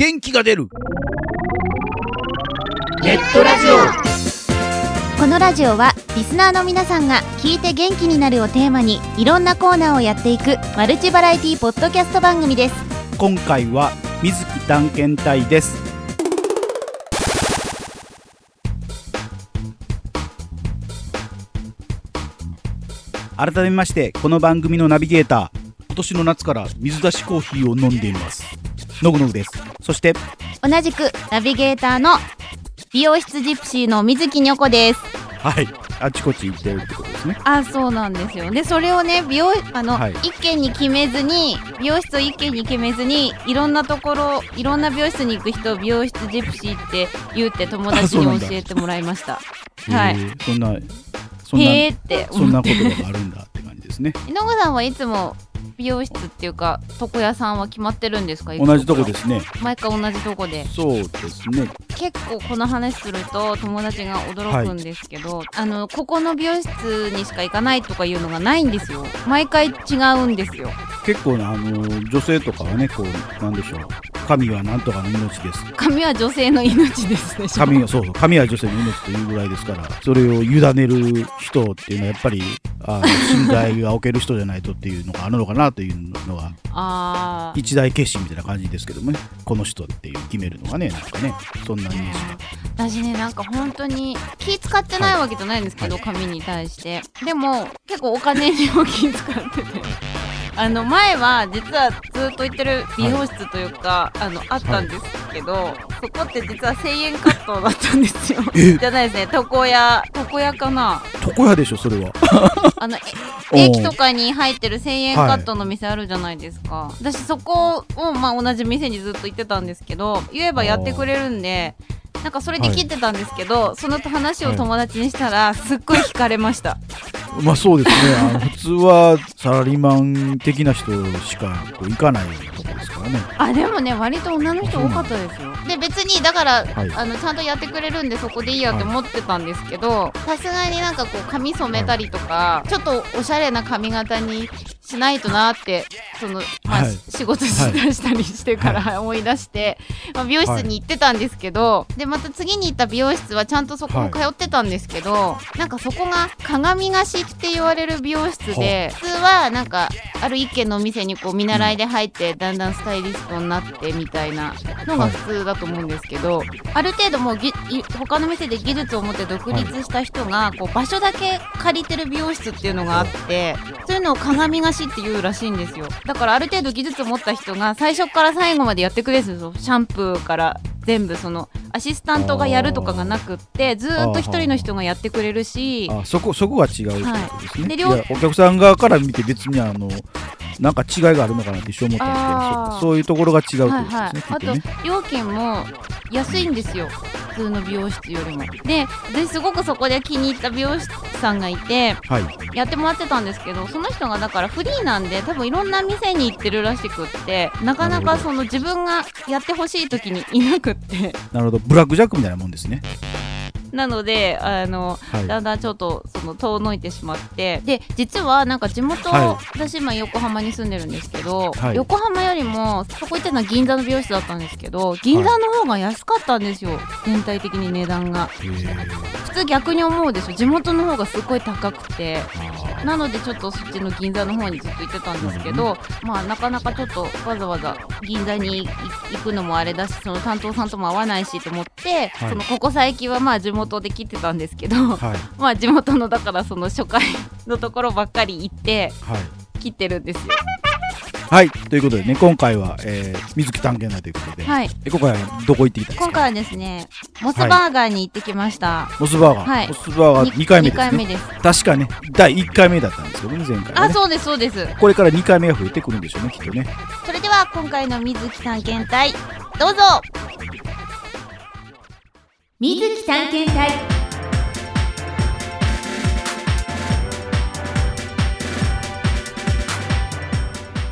元気が出る。ネットラジオ。このラジオはリスナーの皆さんが聞いて元気になるをテーマにいろんなコーナーをやっていくマルチバラエティポッドキャスト番組です。今回は水木探検隊です。改めましてこの番組のナビゲーター今年の夏から水出しコーヒーを飲んでいますのぐのぐです。そして同じくナビゲーターの美容室ジプシーの水木にょこです。はい。あちこち行ってるってことですね。あそうなんですよ。でそれをね美容あの、はい。一軒に決めずに美容室を一軒に決めずにいろんなところいろんな美容室に行く人を美容室ジプシーって言うって友達に教えてもらいました。はい。そんなそんなへーってそんな思って言葉があるんだって感じですね。井上さんはいつも美容室っていうか床屋さんは決まってるんですか？同じとこですすね。毎回同じとこで。そうですね。結構この話すると友達が驚くんですけど、あのここの美容室にしか行かないとかいうのがないんですよ。毎回違うんですよ。結構ねあの女性とかはねこうなんでしょう神はなんとかの命です。髪は女性の命ですでしょ神はそうそう神は女性の命というぐらいですからそれを委ねる人っていうのはやっぱりあの信頼が置ける人じゃないとっていうのがあるのかなというのがあー。一大決心みたいな感じですけどもね。この人っていう決めるのがねなんかねそんなイメージが私ねなんか本当に気使ってないわけじゃないんですけど、髪に対して。でも結構お金にも気使っててあの前は実はずっと行ってる美容室というか、あのあったんですけど、そこって実は1000円カットだったんですよ。え？じゃないですね。床屋床屋かな？床屋でしょそれは。あの 駅とかに入ってる1000円カットの店あるじゃないですか、私そこを、まあ、同じ店にずっと行ってたんですけど言えばやってくれるんでなんかそれで切ってたんですけど、その話を友達にしたらすっごい惹かれました、まあそうですね。あの普通はサラリーマン的な人しかこう行かないとこですからね。あでもね割と女の人多かったですよ。で別にだから、はい。あのちゃんとやってくれるんでそこでいいやって思ってたんですけどさすがになんかこう髪染めたりとか、ちょっとおしゃれな髪型にしないとなってその、まあはい。仕事しだしたりしてから思い出して、まあ、美容室に行ってたんですけど、でまた次に行った美容室はちゃんとそこも通ってたんですけど、なんかそこが鏡貸しって言われる美容室で普通はなんかある一軒のお店にこう見習いで入ってだんだんスタイリストになってみたいなのが普通だと思うんですけど、ある程度もう他の店で技術を持って独立した人がこう場所だけ借りてる美容室っていうのがあってそういうのを鏡貸しっていうらしいんですよ。だからある程度技術を持った人が最初から最後までやってくれるんですよ。シャンプーから全部そのアシスタントがやるとかがなくってずーっと一人の人がやってくれるしあそこそこが違うってことですね、でいやお客さん側から見て別にあのなんか違いがあるのかなって一生思ったんですけどそそういうところが違うってことはいですね、はい、あときっとね。料金も安いんですよ普通の美容室よりも。で私すごくそこで気に入った美容師さんがいてはい。やってもらってたんですけどその人がだからフリーなんで多分いろんな店に行ってるらしくってなかなかその自分がやってほしい時にいなくって。なるほど。ブラックジャックみたいなもんですねなのであのはい。だんだんちょっとその遠のいてしまってで実はなんか地元、は私今横浜に住んでるんですけど、はい。横浜よりもそこ行ってたのは銀座の美容室だったんですけど銀座の方が安かったんですよ、全体的に値段が普通逆に思うでしょ。地元の方がすごい高くて。なのでちょっとそっちの銀座の方にずっと行ってたんですけど、まあなかなかちょっとわざわざ銀座に行くのもあれだしその担当さんとも会わないしと思って、はい。そのここ最近はまあ地元で切ってたんですけど、はい。まあ地元のだからその初回のところばっかり行ってはい。切ってるんですよ。はいということでね今回は、えー、水木探検隊ということで、はい。え今回はどこ行ってきたんですか？今回はですねモスバーガーに行ってきました。モスバーガー、はい。モスバーガー2回目2ですね。回目です。確かね第1回目だったんですけどね前回はね。あそうですそうです。これから2回目が増えてくるんでしょうねきっとね。それでは今回の水木探検隊どうぞ。水木探検隊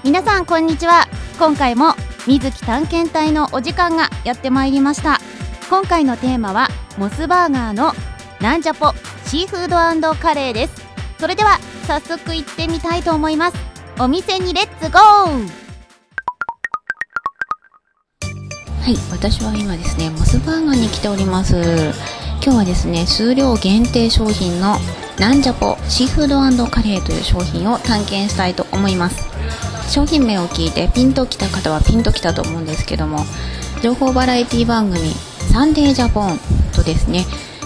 皆さんこんにちは。今回も水木探検隊のお時間がやってまいりました。今回のテーマはモスバーガーのなんじゃぽシーフードカレーです。それでは早速行ってみたいと思います。お店にレッツゴー。はい、私は今ですね、モスバーガーに来ております。今日はですね、数量限定商品のなんじゃぽシーフードカレーという商品を探検したいと思います。商品名を聞いてピンときた方はピンときたと思うんですけども、情報バラエティ番組サンデージャポンとですね、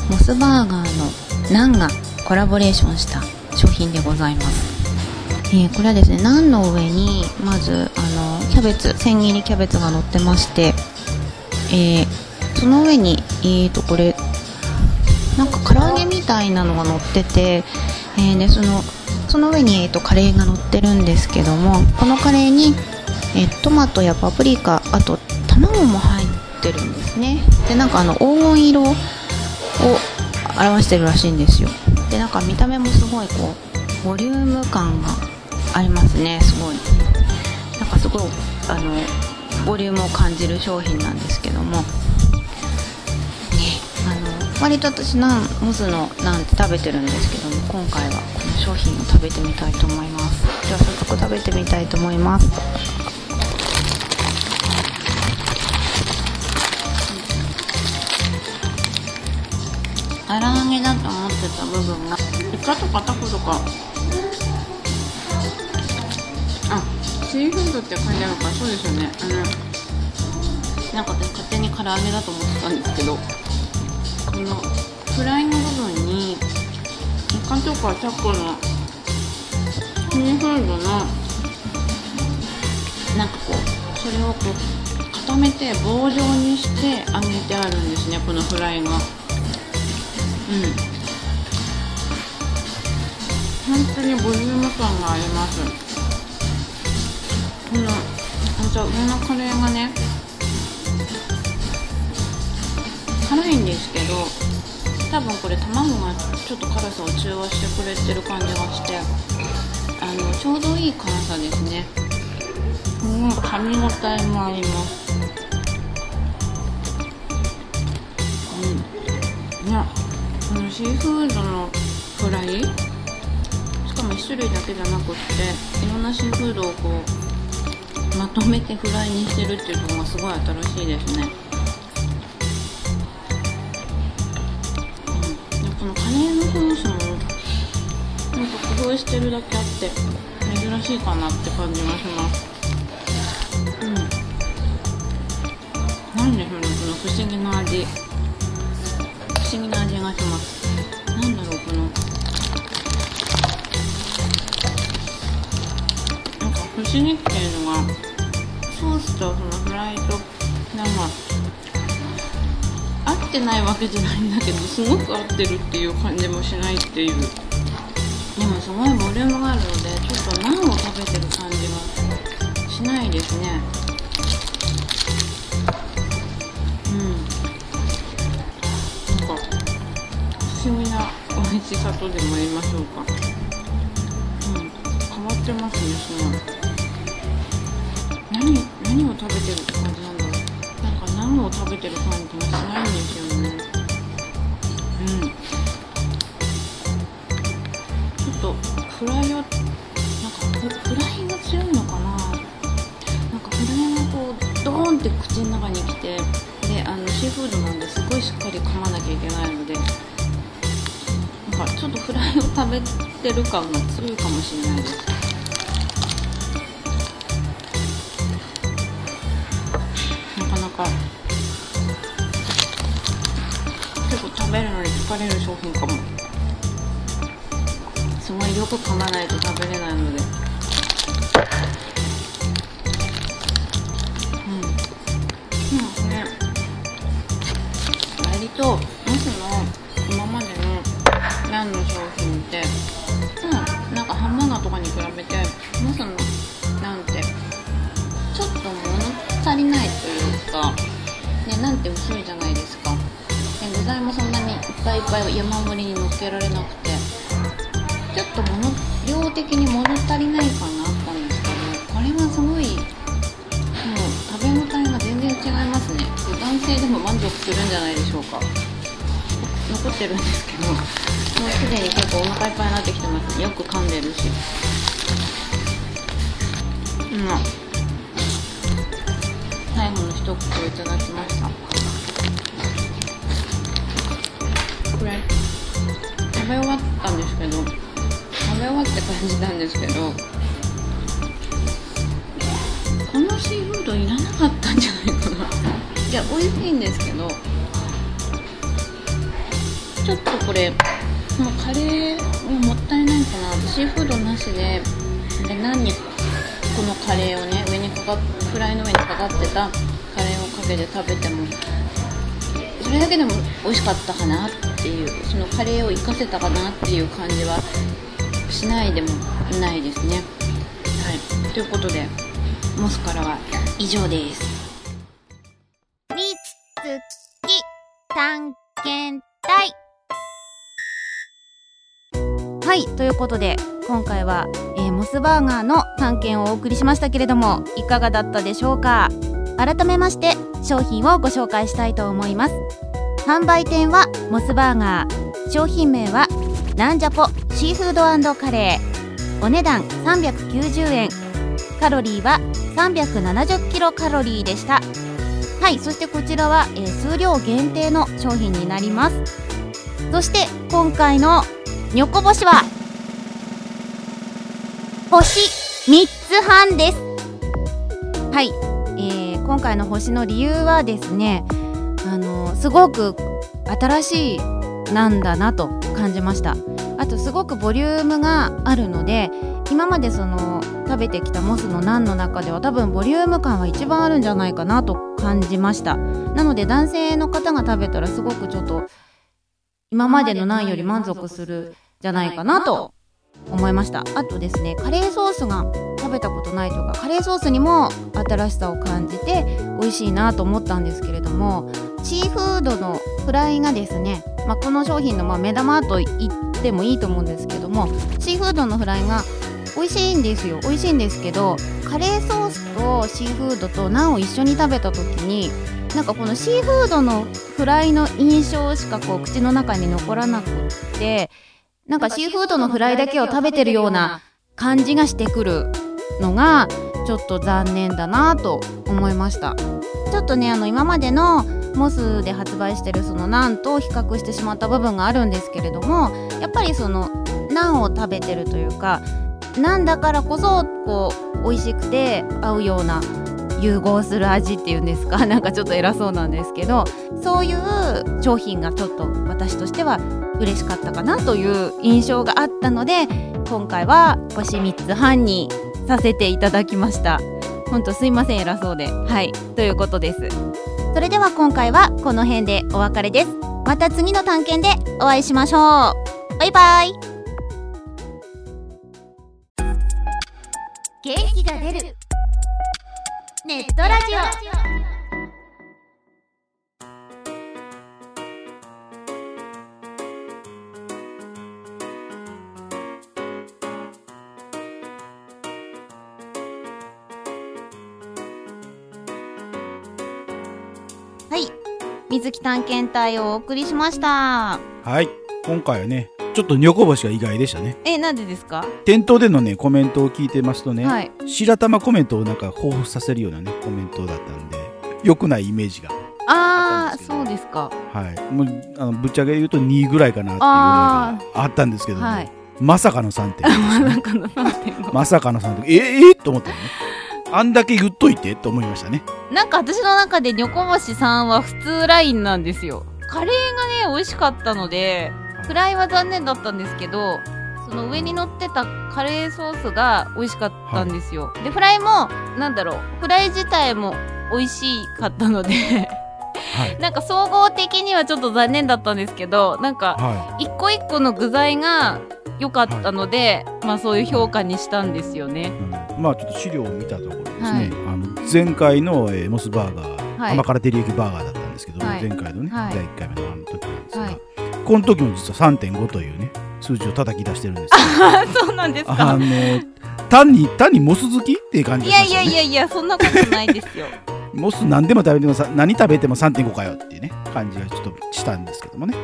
モスバーガーのナンがコラボレーションした商品でございます。えーこれはですねナンの上にまずあのキャベツ千切りキャベツが乗ってまして、えーその上にえーとこれなんか唐揚げみたいなのが乗ってて、えーでそのその上に、えーとカレーが乗ってるんですけどもこのカレーに、えートマトやパプリカあと卵も入ってるんですね。でなんかあの黄金色を表してるらしいんですよ。でなんか見た目もすごいこうボリューム感がありますねすごい。なんかすごいあのボリュームを感じる商品なんですけども。割と私ナンモスのナンって食べてるんですけども今回はこの商品を食べてみたいと思います。では早速食べてみたいと思います。唐揚げだと思ってた部分がイカとかタコとかあシーフードって書いてあるからそうですよね。あのなんか私勝手に唐揚げだと思ってたんですけどこのフライの部分にイカとかタコのシーフードのなんかこうそれをこう固めて棒状にして揚げてあるんですねこのフライが。うん。本当にボリューム感があります。このあじゃ上のカレーがね辛いんですけど多分これ卵がちょっと辛さを中和してくれてる感じがしてあのちょうどいい辛さですね。うん噛み応えもあります。うんいやこのシーフードのフライしかも1種類だけじゃなくっていろんなシーフードをこうまとめてフライにしてるっていうのがすごい新しいですね、このカレーのソースもなんか工夫してるだけあって珍しいかなって感じがします。うん。なんでしょうねこの不思議な味。不思議な味がします。なんだろうこの。なんか不思議っていうのがソースとそのフライとなんか合ってないわけじゃないんだけどすごく合ってるっていう感じもしないっていう。でもすごいボリュームがあるのでちょっとナンを食べてる感じがしないですね。うん。なんか不思議な美味しさとでも言いましょうか。うん。変わってますねすごい何何を食べてるって感じンを食べてる感じがしないん。ですよねうん。ちょっとフライをなんかフフライが強いのかな。なんかフライがこうドーンって口の中に来てであのシーフードなんですごいしっかり噛まなきゃいけないのでなんかちょっとフライを食べてる感が強いかもしれないです。疲れる商品かも。すごいよく噛まないと食べれないので。うん。うん。ね。割とモスの今までのランの商品ってうん。なんかハンバーガーとかに比べてモスのランってちょっと物足りないというかねなんて薄いじゃないですか。で具材もそんなにいっぱいいっぱい山盛りに乗っけられなくてちょっと物量的に物足りない感があったんですけどこれはすごいもう食べ応えが全然違いますね。男性でも満足するんじゃないでしょうか。残ってるんですけど。もうすでに結構お腹いっぱいになってきてます。よく噛んでるし。うん。最後の一一口をいただきました。食べ終わったんですけど食べ終わって感じたんですけどこのシーフードいらなかったんじゃないかな。いや美味しいんですけどちょっとこれこのカレーももったいないかな。シーフードなしでで何にこのカレーをね上にかかフライの上にかかってたカレーをかけて食べてもそれだけでも美味しかったかな。ってていうそのカレーを活かせたかなっていう感じはしないでもないですね。はい。ということでモスからは以上です。みつき探検隊。はいということで今回は、えーモスバーガーの探検をお送りしましたけれどもいかがだったでしょうか？改めまして商品をご紹介したいと思います。販売店はモスバーガー。商品名はなんじゃぽシーフードカレー。お値段390円カロリーは370キロカロリーでした。はいそしてこちらは、えー数量限定の商品になります。そして今回のニョコ星は星3つ半です。はい、えー今回の星の理由はですねすごく新しいなんだなと感じました。あとすごくボリュームがあるので今までその食べてきたモスのナンの中では多分ボリューム感は一番あるんじゃないかなと感じました。なので男性の方が食べたらすごくちょっと今までのナンより満足するじゃないかなと思いました。あとですねカレーソースが食べたことないとかカレーソースにも新しさを感じて美味しいなと思ったんですけれどもシーフードのフライがですね、まあ、この商品のま目玉と言ってもいいと思うんですけどもシーフードのフライが美味しいんですよ。美味しいんですけどカレーソースとシーフードとナンを一緒に食べた時になんかこのシーフードのフライの印象しかこう口の中に残らなくってなんかシーフードのフライだけを食べてるような感じがしてくるのがちょっと残念だなと思いました。ちょっとねあの今までのモスで発売してるそのナンと比較してしまった部分があるんですけれどもやっぱりそのナンを食べてるというかナンだからこそこう美味しくて合うような融合する味っていうんですか？なんかちょっと偉そうなんですけどそういう商品がちょっと私としては嬉しかったかなという印象があったので今回は星3つ半にさせていただきました。ほんとすいません偉そうで。はい。ということです。それでは今回はこの辺でお別れです。また次の探検でお会いしましょう。バイバイ。元気が出る。ネットラジオ。木探検隊をお送りしました。はい。今回はねちょっとニョコ星が意外でしたね。えなんでですか？店頭でのねコメントを聞いてますとね、はい。白玉コメントをなんか彷彿させるようなねコメントだったんで良くないイメージがあーあそうですか。はい。もうあのぶっちゃけ言うと2ぐらいかなっていうのあがあったんですけども、はい。まさかの3点。まさかの3.5まさかの3点。えええと思ったよねあんだけ言っといてと思いましたね。なんか私の中でニョコ星さんは普通ラインなんですよ。カレーがね美味しかったのでフライは残念だったんですけどその上に乗ってたカレーソースが美味しかったんですよ、でフライもなんだろうフライ自体も美味しかったのではい。なんか総合的にはちょっと残念だったんですけどなんかは一個一個の具材が良かったので、まあそういう評価にしたんですよね。い、うん。まあちょっと資料を見たところですね、はい。あの前回の、えーモスバーガー、はい。甘辛照り焼きバーガーだったんですけど、はい。前回のね、はい。第1回目のあの時なんですが、はい。この時も実は3.5というね数字を叩き出してるんですけど そうなんですあかの単に単にモス好きっていう感じいやいやいやいやそんなことないですよ。モス何でも食べてもさ何食べても3.5かよっていうね感じがちょっとしたんですけどもね。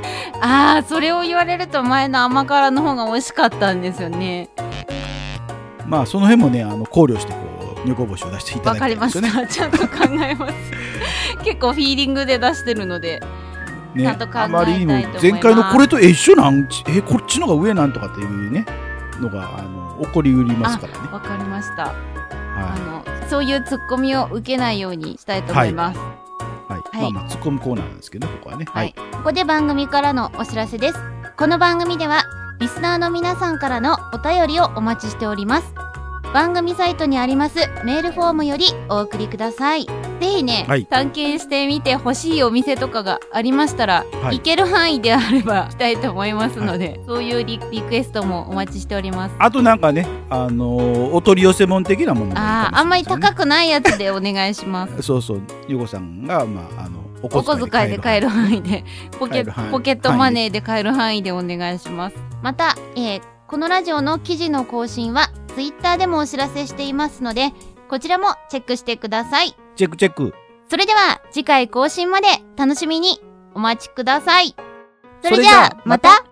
ああそれを言われると前の甘辛の方が美味しかったんですよね。まあその辺もねあの考慮してこう女房星を出していただきたいですよね。した。ちゃんと考えます。結構フィーリングで出してるので。ねちゃんと考えたいあまりにもと思います前回のこれとえ一緒なんえこっちのが上なんとかっていうねのがあの起こりうりますからね。わかりました。あはの、そういうツッコミを受けないようにしたいと思います。い。はい。はいまあまあ突っ込むコーナーなんですけどねここはね。はい。ここで番組からのお知らせです。この番組では、リスナーの皆さんからのお便りをお待ちしております。番組サイトにありますメールフォームよりお送りください。ぜひね、はい探検してみて欲しいお店とかがありましたら、はい行ける範囲であれば したいと思いますので、そういうリリクエストもお待ちしております。あとなんかねあのーお取り寄せ物的なものもいいかもしれああ、あんまり高くないやつでお願いします。そうそう、ゆうこさんが、まあ、あの、おお小遣いで買える範囲で、ポケポケットマネーで買える範囲でお願いします。また、えーこのラジオの記事の更新は、ツイッターでもお知らせしていますので、こちらもチェックしてください。チェックチェック。それでは、次回更新まで楽しみにお待ちください。それじゃあ、また